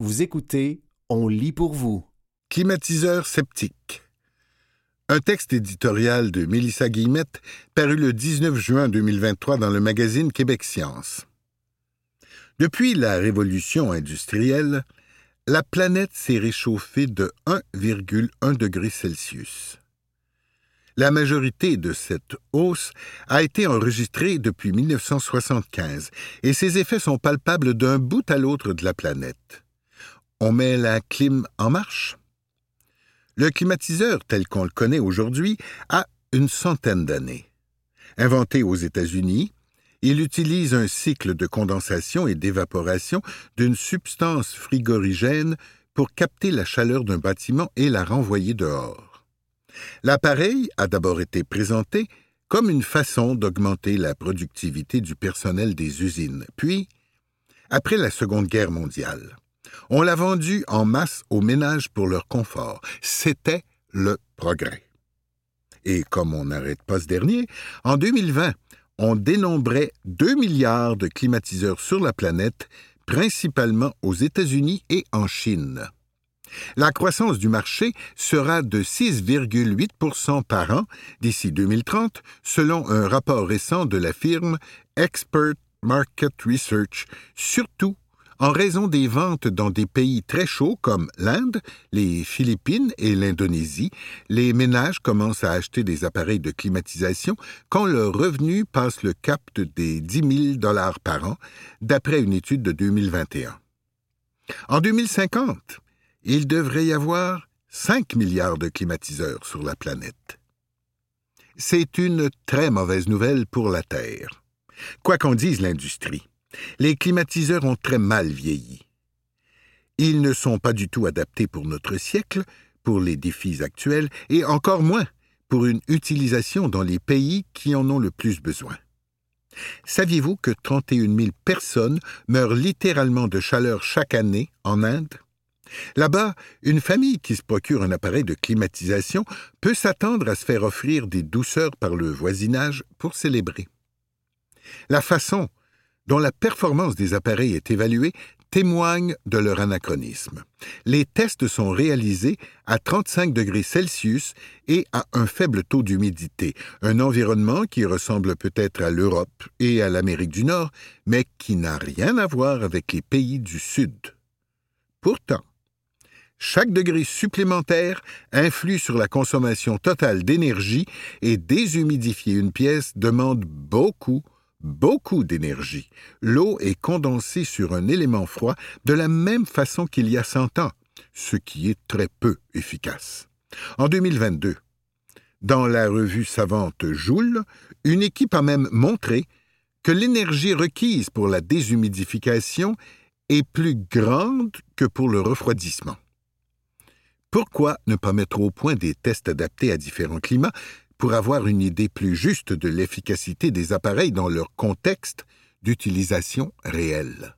Vous écoutez On lit pour vous. Climatiseur sceptique. Un texte éditorial de Mélissa Guillemette paru le 19 juin 2023 dans le magazine Québec Science. Depuis la révolution industrielle, la planète s'est réchauffée de 1,1 degré Celsius. La majorité de cette hausse a été enregistrée depuis 1975 et ses effets sont palpables d'un bout à l'autre de la planète. On met la clim en marche? Le climatiseur tel qu'on le connaît aujourd'hui a une centaine d'années. Inventé aux États-Unis, il utilise un cycle de condensation et d'évaporation d'une substance frigorigène pour capter la chaleur d'un bâtiment et la renvoyer dehors. L'appareil a d'abord été présenté comme une façon d'augmenter la productivité du personnel des usines. Puis, après la Seconde Guerre mondiale, on l'a vendu en masse aux ménages pour leur confort. C'était le progrès. Et comme on n'arrête pas ce dernier, en 2020, on dénombrait 2 milliards de climatiseurs sur la planète, principalement aux États-Unis et en Chine. La croissance du marché sera de 6,8% par an d'ici 2030, selon un rapport récent de la firme Expert Market Research, surtout en raison des ventes dans des pays très chauds comme l'Inde, les Philippines et l'Indonésie, les ménages commencent à acheter des appareils de climatisation quand leur revenu passe le cap des 10 000 dollars par an, d'après une étude de 2021. En 2050, il devrait y avoir 5 milliards de climatiseurs sur la planète. C'est une très mauvaise nouvelle pour la Terre. Quoi qu'en dise l'industrie, les climatiseurs ont très mal vieilli. Ils ne sont pas du tout adaptés pour notre siècle, pour les défis actuels, et encore moins pour une utilisation dans les pays qui en ont le plus besoin. Saviez-vous que 31 000 personnes meurent littéralement de chaleur chaque année en Inde? Là-bas, une famille qui se procure un appareil de climatisation peut s'attendre à se faire offrir des douceurs par le voisinage pour célébrer. La façon dont la performance des appareils est évaluée témoigne de leur anachronisme. Les tests sont réalisés à 35 degrés Celsius et à un faible taux d'humidité, un environnement qui ressemble peut-être à l'Europe et à l'Amérique du Nord, mais qui n'a rien à voir avec les pays du Sud. Pourtant, chaque degré supplémentaire influe sur la consommation totale d'énergie et déshumidifier une pièce demande beaucoup, beaucoup d'énergie. L'eau est condensée sur un élément froid de la même façon qu'il y a 100 ans, ce qui est très peu efficace. En 2022, dans la revue savante Joule, une équipe a même montré que l'énergie requise pour la déshumidification est plus grande que pour le refroidissement. Pourquoi ne pas mettre au point des tests adaptés à différents climats pour avoir une idée plus juste de l'efficacité des appareils dans leur contexte d'utilisation réelle?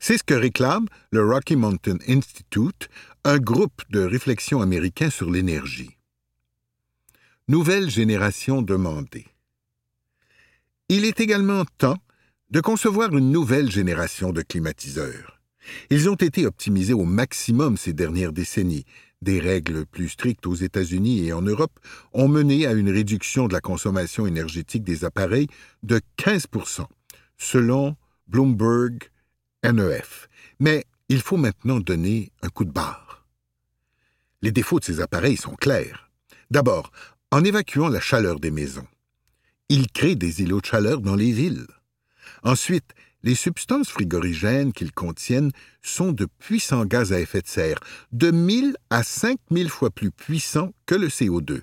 C'est ce que réclame le Rocky Mountain Institute, un groupe de réflexion américain sur l'énergie. Nouvelle génération demandée. Il est également temps de concevoir une nouvelle génération de climatiseurs. Ils ont été optimisés au maximum ces dernières décennies. Des règles plus strictes aux États-Unis et en Europe ont mené à une réduction de la consommation énergétique des appareils de 15 selon Bloomberg NEF. Mais il faut maintenant donner un coup de barre. Les défauts de ces appareils sont clairs. D'abord, en évacuant la chaleur des maisons. Ils créent des îlots de chaleur dans les villes. Ensuite, les substances frigorigènes qu'ils contiennent sont de puissants gaz à effet de serre, de 1000 à 5000 fois plus puissants que le CO2.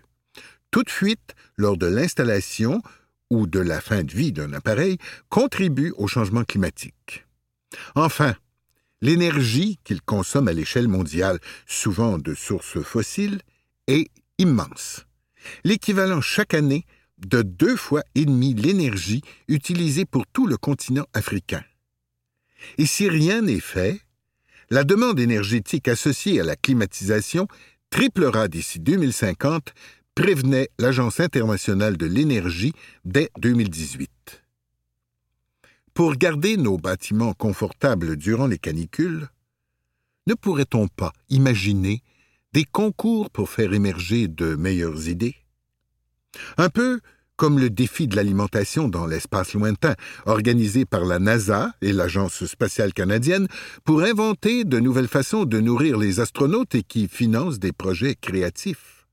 Toute fuite lors de l'installation ou de la fin de vie d'un appareil contribue au changement climatique. Enfin, l'énergie qu'ils consomment à l'échelle mondiale, souvent de sources fossiles, est immense. L'équivalent chaque année de deux fois et demi l'énergie utilisée pour tout le continent africain. Et si rien n'est fait, la demande énergétique associée à la climatisation triplera d'ici 2050, prévenait l'Agence internationale de l'énergie dès 2018. Pour garder nos bâtiments confortables durant les canicules, ne pourrait-on pas imaginer des concours pour faire émerger de meilleures idées? Un peu comme le défi de l'alimentation dans l'espace lointain, organisé par la NASA et l'Agence spatiale canadienne pour inventer de nouvelles façons de nourrir les astronautes et qui financent des projets créatifs.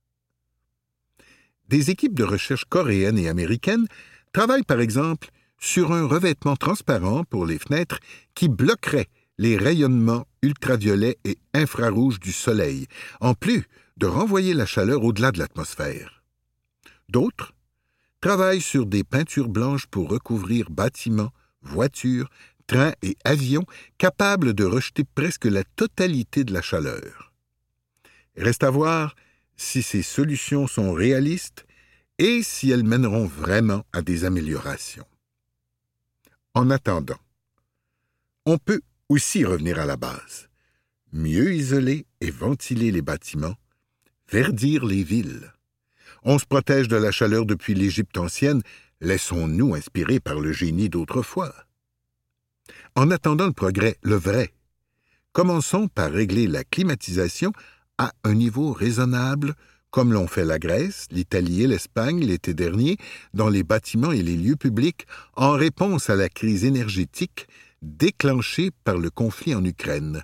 Des équipes de recherche coréennes et américaines travaillent par exemple sur un revêtement transparent pour les fenêtres qui bloquerait les rayonnements ultraviolets et infrarouges du Soleil, en plus de renvoyer la chaleur au-delà de l'atmosphère. D'autres travaillent sur des peintures blanches pour recouvrir bâtiments, voitures, trains et avions capables de rejeter presque la totalité de la chaleur. Reste à voir si ces solutions sont réalistes et si elles mèneront vraiment à des améliorations. En attendant, on peut aussi revenir à la base, mieux isoler et ventiler les bâtiments, verdir les villes. On se protège de la chaleur depuis l'Égypte ancienne, laissons-nous inspirer par le génie d'autrefois. En attendant le progrès, le vrai, commençons par régler la climatisation à un niveau raisonnable, comme l'ont fait la Grèce, l'Italie et l'Espagne l'été dernier, dans les bâtiments et les lieux publics, en réponse à la crise énergétique déclenché par le conflit en Ukraine.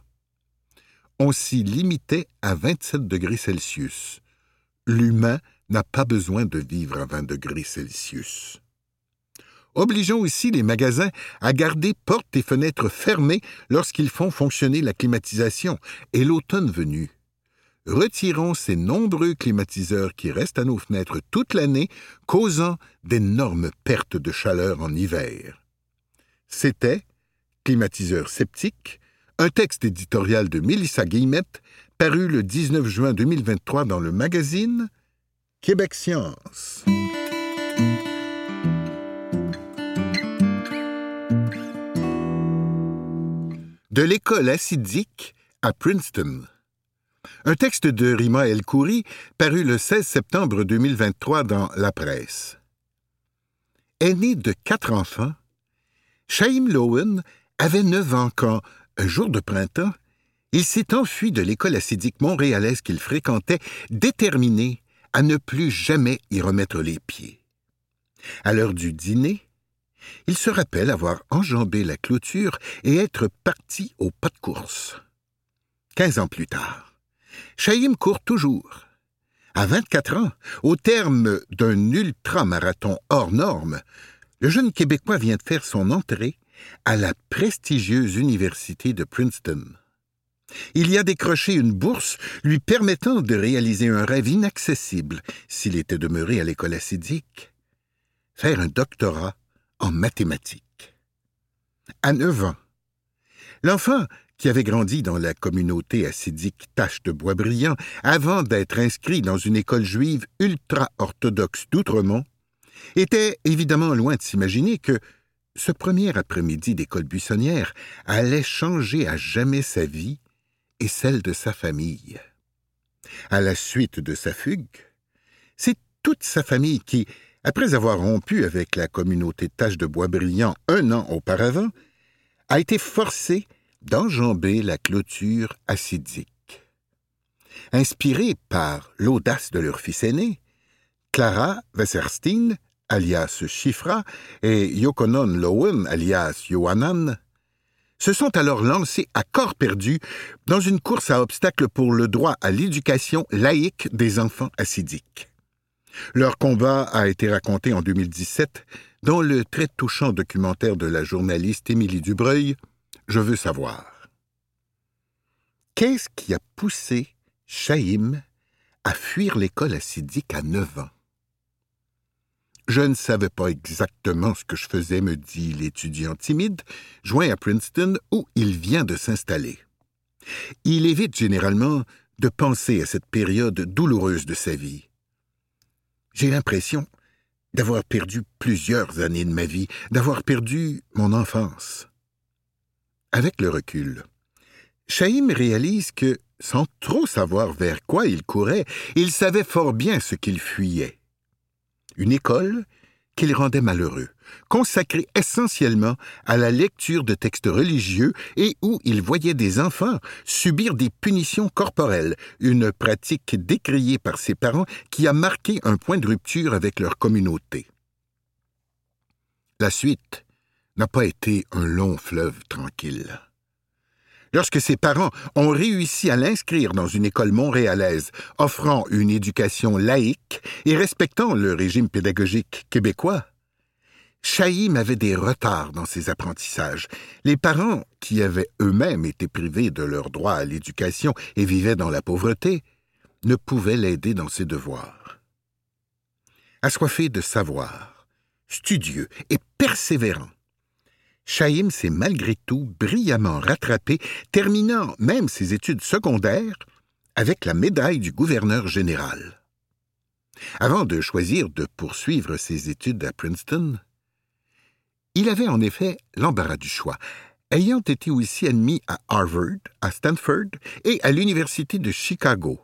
On s'y limitait à 27 degrés Celsius. L'humain n'a pas besoin de vivre à 20 degrés Celsius. Obligeons aussi les magasins à garder portes et fenêtres fermées lorsqu'ils font fonctionner la climatisation, et l'automne venu. Retirons ces nombreux climatiseurs qui restent à nos fenêtres toute l'année, causant d'énormes pertes de chaleur en hiver. C'était climatiseur sceptique, un texte éditorial de Mélissa Guillemette, paru le 19 juin 2023 dans le magazine Québec Science. De l'école acidique à Princeton. Un texte de Rima El Khoury paru le 16 septembre 2023 dans La Presse. Aîné de quatre enfants, Shaim Lowen avait neuf ans quand, un jour de printemps, il s'est enfui de l'école acidique montréalaise qu'il fréquentait, déterminé à ne plus jamais y remettre les pieds. À l'heure du dîner, il se rappelle avoir enjambé la clôture et être parti au pas de course. Quinze ans plus tard, Chaïm court toujours. À vingt-quatre ans, au terme d'un ultra-marathon hors norme, le jeune Québécois vient de faire son entrée à la prestigieuse université de Princeton. Il y a décroché une bourse lui permettant de réaliser un rêve inaccessible s'il était demeuré à l'école acidique, faire un doctorat en mathématiques. À neuf ans, l'enfant, qui avait grandi dans la communauté acidique Tache de Boisbriand avant d'être inscrit dans une école juive ultra-orthodoxe d'Outremont, était évidemment loin de s'imaginer que ce premier après-midi d'école buissonnière allait changer à jamais sa vie et celle de sa famille. À la suite de sa fugue, c'est toute sa famille qui, après avoir rompu avec la communauté Tâche de Boisbriand un an auparavant, a été forcée d'enjamber la clôture acidique. Inspirée par l'audace de leur fils aîné, Clara Wasserstein alias Chifra, et Yokonon Lowen, alias Yohanan, se sont alors lancés à corps perdu dans une course à obstacles pour le droit à l'éducation laïque des enfants acidiques. Leur combat a été raconté en 2017 dans le très touchant documentaire de la journaliste Émilie Dubreuil, Je veux savoir. Qu'est-ce qui a poussé Chaïm à fuir l'école acidique à neuf ans? Je ne savais pas exactement ce que je faisais, me dit l'étudiant timide, joint à Princeton, où il vient de s'installer. Il évite généralement de penser à cette période douloureuse de sa vie. J'ai l'impression d'avoir perdu plusieurs années de ma vie, d'avoir perdu mon enfance. Avec le recul, Chaim réalise que, sans trop savoir vers quoi il courait, il savait fort bien ce qu'il fuyait une école qu'il rendait malheureux, consacré essentiellement à la lecture de textes religieux et où il voyait des enfants subir des punitions corporelles, une pratique décriée par ses parents qui a marqué un point de rupture avec leur communauté. La suite n'a pas été un long fleuve tranquille. Lorsque ses parents ont réussi à l'inscrire dans une école montréalaise offrant une éducation laïque et respectant le régime pédagogique québécois, Chaïm avait des retards dans ses apprentissages. Les parents, qui avaient eux-mêmes été privés de leur droit à l'éducation et vivaient dans la pauvreté, ne pouvaient l'aider dans ses devoirs. Assoiffé de savoir, studieux et persévérant, Chaïm s'est malgré tout brillamment rattrapé, terminant même ses études secondaires avec la médaille du gouverneur général. Avant de choisir de poursuivre ses études à Princeton, il avait en effet l'embarras du choix, ayant été aussi admis à Harvard, à Stanford et à l'Université de Chicago.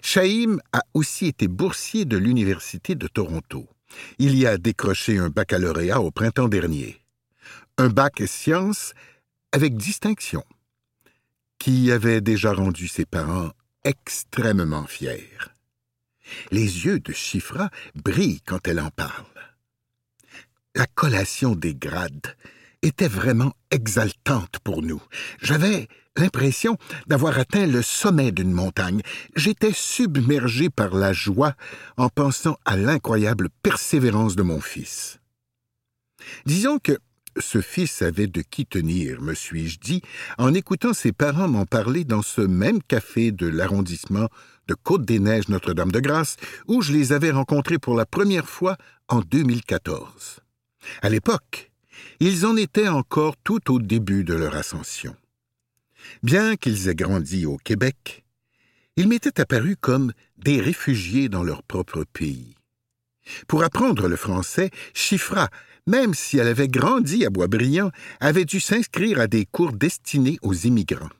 Chaim a aussi été boursier de l'Université de Toronto. Il y a décroché un baccalauréat au printemps dernier un bac sciences avec distinction, qui avait déjà rendu ses parents extrêmement fiers. Les yeux de Chifra brillent quand elle en parle. La collation des grades était vraiment exaltante pour nous. J'avais l'impression d'avoir atteint le sommet d'une montagne. J'étais submergé par la joie en pensant à l'incroyable persévérance de mon fils. Disons que ce fils avait de qui tenir, me suis-je dit, en écoutant ses parents m'en parler dans ce même café de l'arrondissement de Côte-des-Neiges Notre-Dame-de-Grâce, où je les avais rencontrés pour la première fois en 2014. À l'époque, ils en étaient encore tout au début de leur ascension. Bien qu'ils aient grandi au Québec, ils m'étaient apparus comme des réfugiés dans leur propre pays. Pour apprendre le français, Chifra même si elle avait grandi à Boisbriand, avait dû s'inscrire à des cours destinés aux immigrants.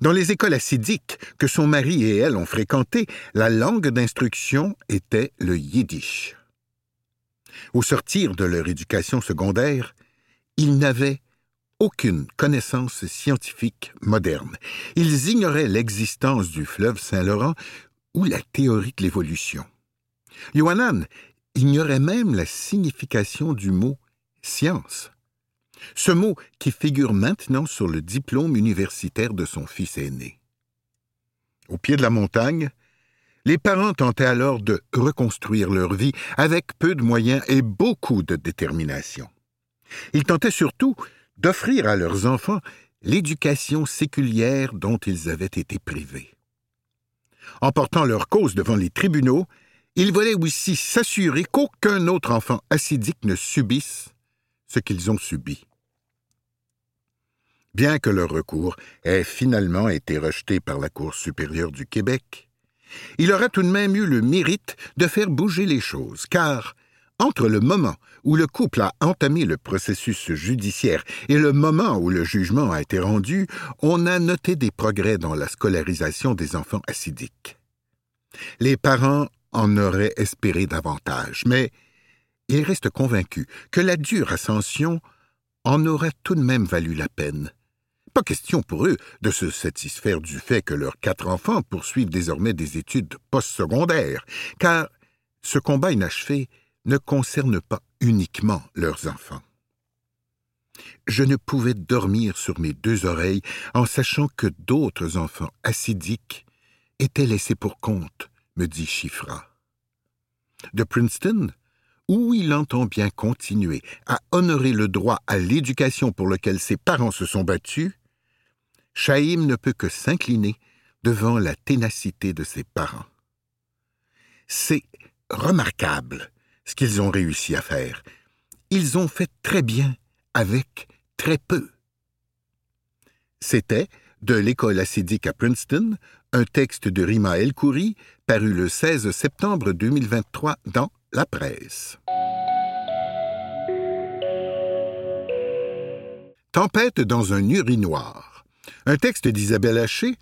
Dans les écoles assidiques que son mari et elle ont fréquentées, la langue d'instruction était le yiddish. Au sortir de leur éducation secondaire, ils n'avaient aucune connaissance scientifique moderne. Ils ignoraient l'existence du fleuve Saint-Laurent ou la théorie de l'évolution. Yohanan ignorait même la signification du mot science. Ce mot qui figure maintenant sur le diplôme universitaire de son fils aîné. Au pied de la montagne, les parents tentaient alors de reconstruire leur vie avec peu de moyens et beaucoup de détermination. Ils tentaient surtout d'offrir à leurs enfants l'éducation séculière dont ils avaient été privés. En portant leur cause devant les tribunaux, ils voulaient aussi s'assurer qu'aucun autre enfant acidique ne subisse ce qu'ils ont subi. Bien que leur recours ait finalement été rejeté par la Cour supérieure du Québec, il aurait tout de même eu le mérite de faire bouger les choses, car entre le moment où le couple a entamé le processus judiciaire et le moment où le jugement a été rendu, on a noté des progrès dans la scolarisation des enfants acidiques. Les parents en aurait espéré davantage, mais il reste convaincu que la dure ascension en aurait tout de même valu la peine. Pas question pour eux de se satisfaire du fait que leurs quatre enfants poursuivent désormais des études postsecondaires, car ce combat inachevé ne concerne pas uniquement leurs enfants. Je ne pouvais dormir sur mes deux oreilles en sachant que d'autres enfants acidiques étaient laissés pour compte me dit Chifra. De Princeton, où il entend bien continuer à honorer le droit à l'éducation pour lequel ses parents se sont battus, Chaim ne peut que s'incliner devant la ténacité de ses parents. C'est remarquable ce qu'ils ont réussi à faire. Ils ont fait très bien avec très peu. C'était, de l'école acidique à Princeton, un texte de Rima El paru le 16 septembre 2023 dans La Presse. Tempête dans un urinoir. Un texte d'Isabelle Haché,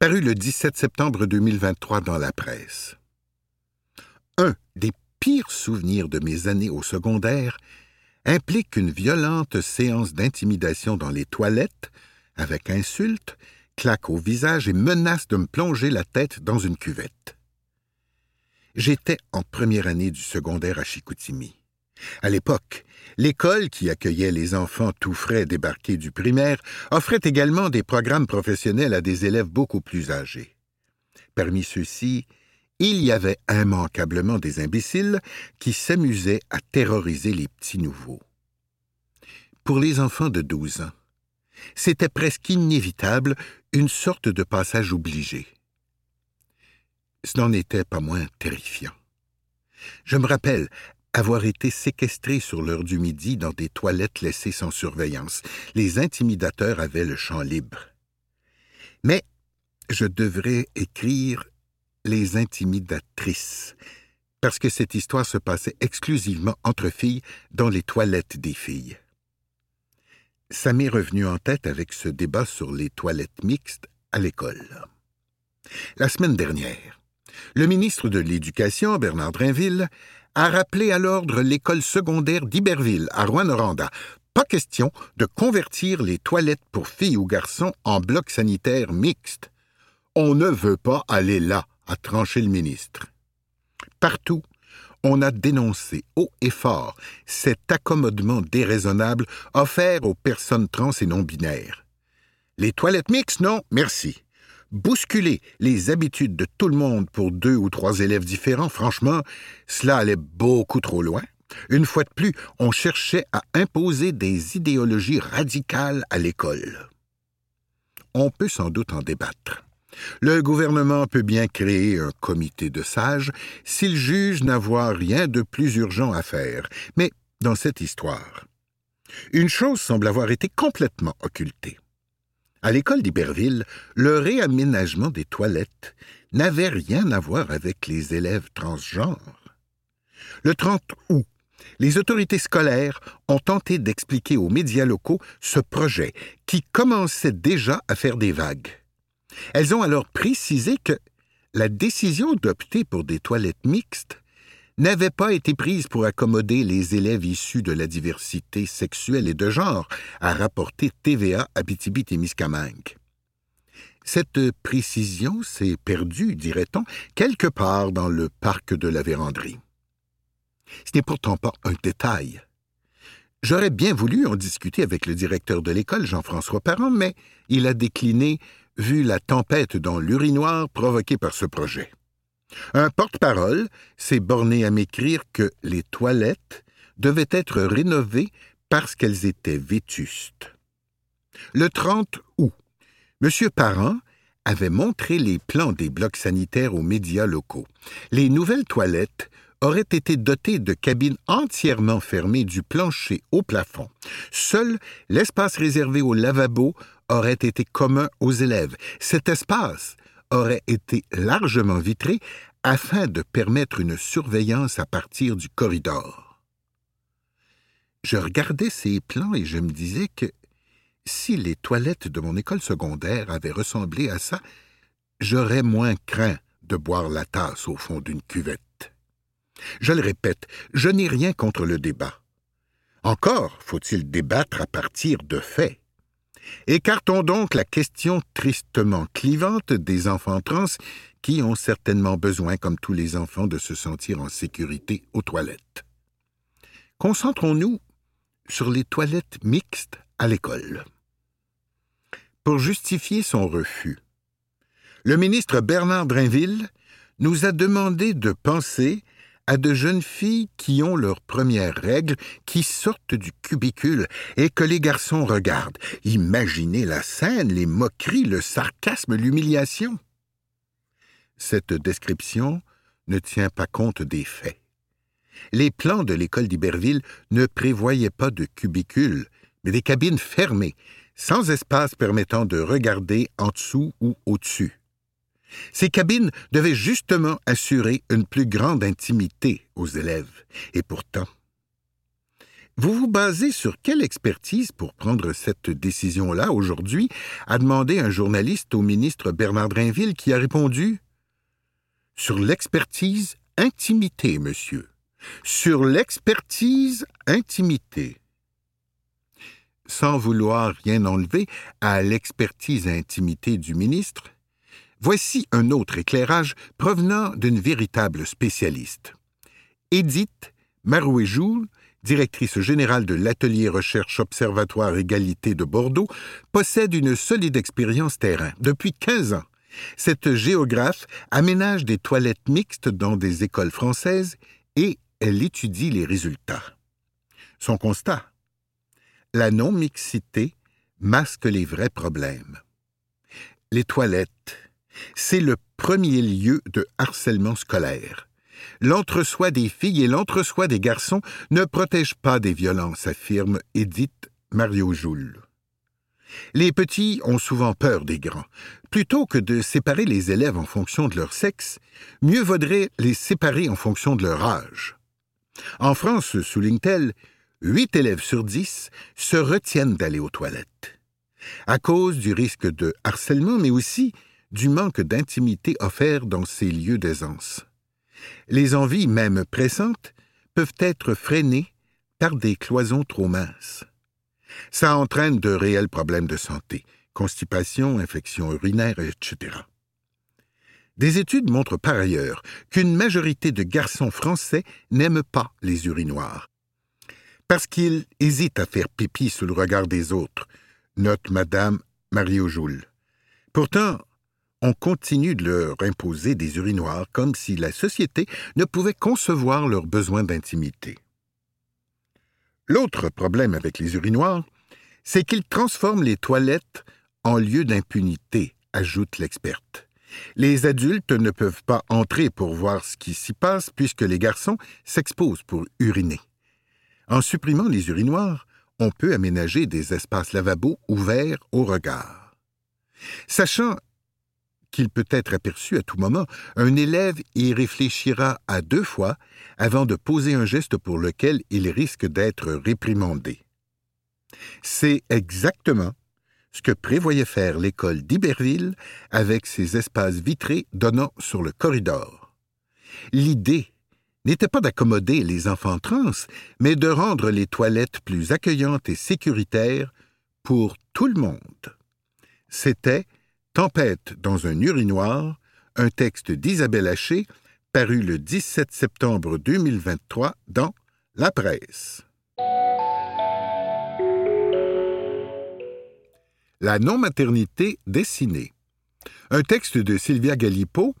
paru le 17 septembre 2023 dans La Presse. Un des pire souvenir de mes années au secondaire implique une violente séance d'intimidation dans les toilettes, avec insultes, claque au visage et menace de me plonger la tête dans une cuvette. J'étais en première année du secondaire à Chicoutimi. À l'époque, l'école qui accueillait les enfants tout frais débarqués du primaire offrait également des programmes professionnels à des élèves beaucoup plus âgés. Parmi ceux-ci, il y avait immanquablement des imbéciles qui s'amusaient à terroriser les petits nouveaux. Pour les enfants de douze ans, c'était presque inévitable une sorte de passage obligé. Ce n'en était pas moins terrifiant. Je me rappelle avoir été séquestré sur l'heure du midi dans des toilettes laissées sans surveillance. Les intimidateurs avaient le champ libre. Mais je devrais écrire les intimidatrices, parce que cette histoire se passait exclusivement entre filles dans les toilettes des filles. Ça m'est revenu en tête avec ce débat sur les toilettes mixtes à l'école. La semaine dernière, le ministre de l'Éducation, Bernard Drinville, a rappelé à l'ordre l'école secondaire d'Iberville, à Rouen-Noranda. Pas question de convertir les toilettes pour filles ou garçons en blocs sanitaires mixtes. On ne veut pas aller là, a tranché le ministre. Partout, on a dénoncé haut et fort cet accommodement déraisonnable offert aux personnes trans et non binaires. Les toilettes mixtes, non, merci bousculer les habitudes de tout le monde pour deux ou trois élèves différents, franchement, cela allait beaucoup trop loin. Une fois de plus, on cherchait à imposer des idéologies radicales à l'école. On peut sans doute en débattre. Le gouvernement peut bien créer un comité de sages s'il juge n'avoir rien de plus urgent à faire, mais dans cette histoire, une chose semble avoir été complètement occultée. À l'école d'Iberville, le réaménagement des toilettes n'avait rien à voir avec les élèves transgenres. Le 30 août, les autorités scolaires ont tenté d'expliquer aux médias locaux ce projet qui commençait déjà à faire des vagues. Elles ont alors précisé que la décision d'opter pour des toilettes mixtes n'avait pas été prise pour accommoder les élèves issus de la diversité sexuelle et de genre, a rapporté TVA Abitibi-Témiscamingue. Cette précision s'est perdue, dirait-on, quelque part dans le parc de la véranderie. Ce n'est pourtant pas un détail. J'aurais bien voulu en discuter avec le directeur de l'école, Jean-François Parent, mais il a décliné, vu la tempête dans l'urinoir provoquée par ce projet. Un porte-parole s'est borné à m'écrire que les toilettes devaient être rénovées parce qu'elles étaient vétustes. Le 30 août, M. Parent avait montré les plans des blocs sanitaires aux médias locaux. Les nouvelles toilettes auraient été dotées de cabines entièrement fermées du plancher au plafond. Seul l'espace réservé au lavabo aurait été commun aux élèves. Cet espace aurait été largement vitré afin de permettre une surveillance à partir du corridor. Je regardais ces plans et je me disais que si les toilettes de mon école secondaire avaient ressemblé à ça, j'aurais moins craint de boire la tasse au fond d'une cuvette. Je le répète, je n'ai rien contre le débat. Encore faut-il débattre à partir de faits. Écartons donc la question tristement clivante des enfants trans qui ont certainement besoin, comme tous les enfants, de se sentir en sécurité aux toilettes. Concentrons-nous sur les toilettes mixtes à l'école. Pour justifier son refus, le ministre Bernard Drinville nous a demandé de penser à de jeunes filles qui ont leurs premières règles, qui sortent du cubicule et que les garçons regardent. Imaginez la scène, les moqueries, le sarcasme, l'humiliation. Cette description ne tient pas compte des faits. Les plans de l'école d'Iberville ne prévoyaient pas de cubicules, mais des cabines fermées, sans espace permettant de regarder en dessous ou au-dessus. Ces cabines devaient justement assurer une plus grande intimité aux élèves. Et pourtant, vous vous basez sur quelle expertise pour prendre cette décision-là aujourd'hui? A demandé un journaliste au ministre Bernard Drinville qui a répondu Sur l'expertise intimité, monsieur. sur l'expertise intimité. Sans vouloir rien enlever à l'expertise intimité du ministre, voici un autre éclairage provenant d'une véritable spécialiste. Edith Marouet-Joule, directrice générale de l'atelier recherche Observatoire Égalité de Bordeaux, possède une solide expérience terrain depuis 15 ans. Cette géographe aménage des toilettes mixtes dans des écoles françaises et elle étudie les résultats. Son constat? La non-mixité masque les vrais problèmes. Les toilettes, c'est le premier lieu de harcèlement scolaire. L'entre-soi des filles et l'entre-soi des garçons ne protègent pas des violences, affirme Edith Mario Joule. Les petits ont souvent peur des grands. Plutôt que de séparer les élèves en fonction de leur sexe, mieux vaudrait les séparer en fonction de leur âge. En France, souligne-t-elle, huit élèves sur dix se retiennent d'aller aux toilettes. À cause du risque de harcèlement, mais aussi du manque d'intimité offert dans ces lieux d'aisance. Les envies, même pressantes, peuvent être freinées par des cloisons trop minces. Ça entraîne de réels problèmes de santé, constipation, infections urinaires, etc. Des études montrent par ailleurs qu'une majorité de garçons français n'aiment pas les urinoirs. Parce qu'ils hésitent à faire pipi sous le regard des autres, note Madame Mario Joule. Pourtant, on continue de leur imposer des urinoirs comme si la société ne pouvait concevoir leurs besoins d'intimité. L'autre problème avec les urinoirs, c'est qu'ils transforment les toilettes en lieu d'impunité, ajoute l'experte. Les adultes ne peuvent pas entrer pour voir ce qui s'y passe puisque les garçons s'exposent pour uriner. En supprimant les urinoirs, on peut aménager des espaces lavabos ouverts au regard. Sachant qu'il peut être aperçu à tout moment, un élève y réfléchira à deux fois avant de poser un geste pour lequel il risque d'être réprimandé. C'est exactement ce que prévoyait faire l'école d'Iberville avec ses espaces vitrés donnant sur le corridor. L'idée n'était pas d'accommoder les enfants trans, mais de rendre les toilettes plus accueillantes et sécuritaires pour tout le monde. C'était Tempête dans un urinoir, un texte d'Isabelle Haché, paru le 17 septembre 2023 dans La Presse. La non-maternité dessinée. Un texte de Sylvia Galipo,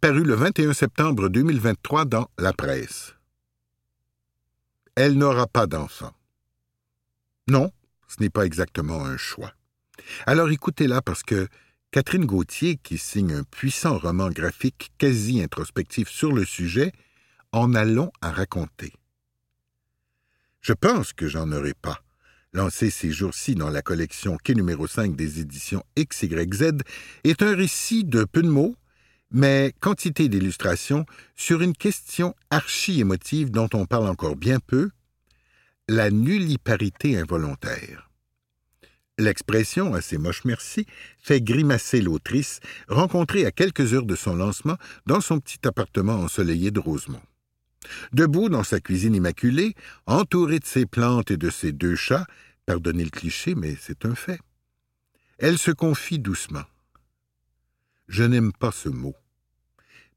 paru le 21 septembre 2023 dans La Presse. Elle n'aura pas d'enfant. Non, ce n'est pas exactement un choix. Alors écoutez-la parce que Catherine Gauthier, qui signe un puissant roman graphique quasi introspectif sur le sujet, en a à raconter. Je pense que j'en aurai pas lancé ces jours-ci dans la collection Quai numéro 5 des éditions XYZ, est un récit de peu de mots, mais quantité d'illustrations sur une question archi-émotive dont on parle encore bien peu, la nulliparité involontaire. L'expression, assez moche merci, fait grimacer l'autrice, rencontrée à quelques heures de son lancement dans son petit appartement ensoleillé de Rosemont. Debout dans sa cuisine immaculée, entourée de ses plantes et de ses deux chats, pardonnez le cliché, mais c'est un fait. Elle se confie doucement. Je n'aime pas ce mot.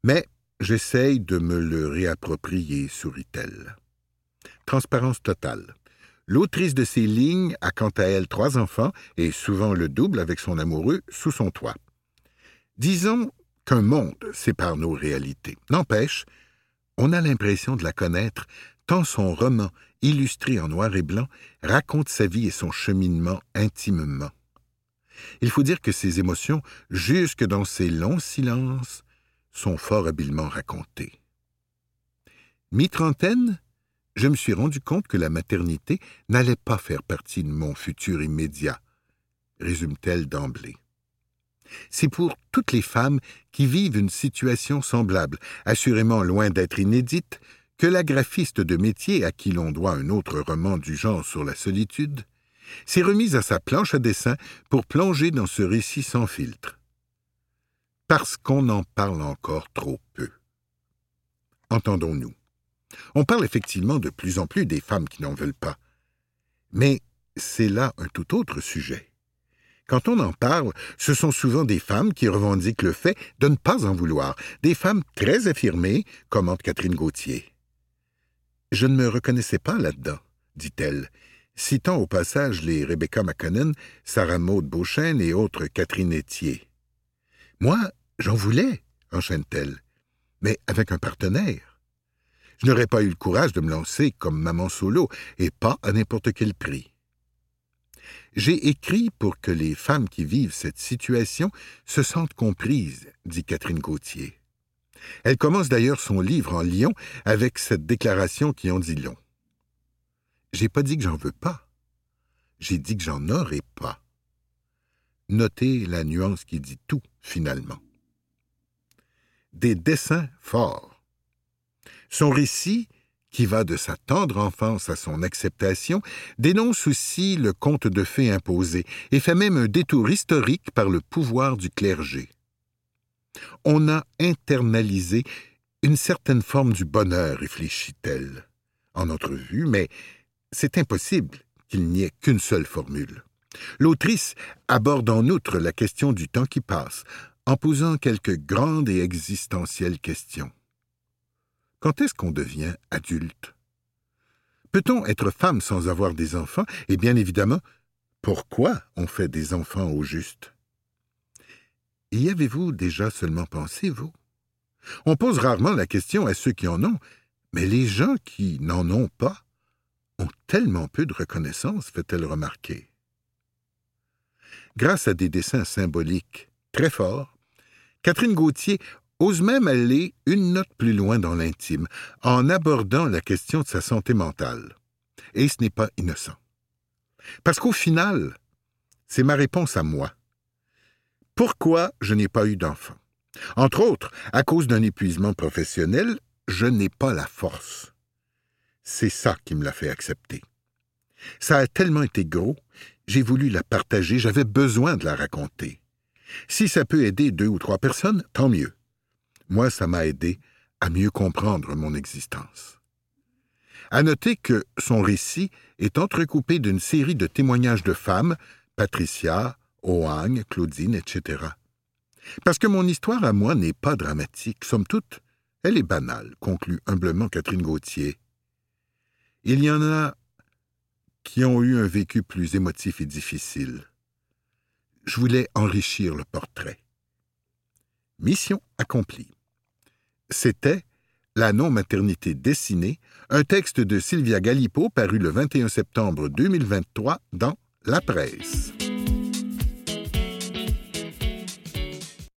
Mais j'essaye de me le réapproprier, sourit-elle. Transparence totale. L'autrice de ces lignes a quant à elle trois enfants, et souvent le double avec son amoureux, sous son toit. Disons qu'un monde sépare nos réalités. N'empêche, on a l'impression de la connaître tant son roman, illustré en noir et blanc, raconte sa vie et son cheminement intimement. Il faut dire que ses émotions, jusque dans ses longs silences, sont fort habilement racontées. Mi-trentaine, je me suis rendu compte que la maternité n'allait pas faire partie de mon futur immédiat, résume-t-elle d'emblée. C'est pour toutes les femmes qui vivent une situation semblable, assurément loin d'être inédite, que la graphiste de métier à qui l'on doit un autre roman du genre sur la solitude s'est remise à sa planche à dessin pour plonger dans ce récit sans filtre. Parce qu'on en parle encore trop peu. Entendons-nous. On parle effectivement de plus en plus des femmes qui n'en veulent pas. Mais c'est là un tout autre sujet. Quand on en parle, ce sont souvent des femmes qui revendiquent le fait de ne pas en vouloir, des femmes très affirmées, commente Catherine Gauthier. Je ne me reconnaissais pas là-dedans, dit-elle, citant au passage les Rebecca McConnell, Sarah Maud Beauchesne et autres Catherine Etier. Moi, j'en voulais, enchaîne-t-elle, mais avec un partenaire. Je n'aurais pas eu le courage de me lancer comme maman solo, et pas à n'importe quel prix. J'ai écrit pour que les femmes qui vivent cette situation se sentent comprises, dit Catherine Gauthier. Elle commence d'ailleurs son livre en Lyon avec cette déclaration qui en dit long. J'ai pas dit que j'en veux pas. J'ai dit que j'en aurais pas. Notez la nuance qui dit tout, finalement. Des dessins forts. Son récit, qui va de sa tendre enfance à son acceptation, dénonce aussi le conte de fées imposé et fait même un détour historique par le pouvoir du clergé on a internalisé une certaine forme du bonheur, réfléchit-elle, en notre vue, mais c'est impossible qu'il n'y ait qu'une seule formule. L'autrice aborde en outre la question du temps qui passe, en posant quelques grandes et existentielles questions. Quand est-ce qu'on devient adulte? Peut-on être femme sans avoir des enfants? Et bien évidemment, pourquoi on fait des enfants au juste? Y avez-vous déjà seulement pensé, vous? On pose rarement la question à ceux qui en ont, mais les gens qui n'en ont pas ont tellement peu de reconnaissance, fait-elle remarquer. Grâce à des dessins symboliques très forts, Catherine Gauthier ose même aller une note plus loin dans l'intime, en abordant la question de sa santé mentale. Et ce n'est pas innocent. Parce qu'au final, c'est ma réponse à moi pourquoi je n'ai pas eu d'enfant? Entre autres, à cause d'un épuisement professionnel, je n'ai pas la force. C'est ça qui me l'a fait accepter. Ça a tellement été gros, j'ai voulu la partager, j'avais besoin de la raconter. Si ça peut aider deux ou trois personnes, tant mieux. Moi, ça m'a aidé à mieux comprendre mon existence. À noter que son récit est entrecoupé d'une série de témoignages de femmes, Patricia, Oang, Claudine, etc. Parce que mon histoire à moi n'est pas dramatique, somme toute, elle est banale, conclut humblement Catherine Gauthier. Il y en a qui ont eu un vécu plus émotif et difficile. Je voulais enrichir le portrait. Mission accomplie. C'était La non-maternité dessinée, un texte de Sylvia Galipo paru le 21 septembre 2023 dans La Presse.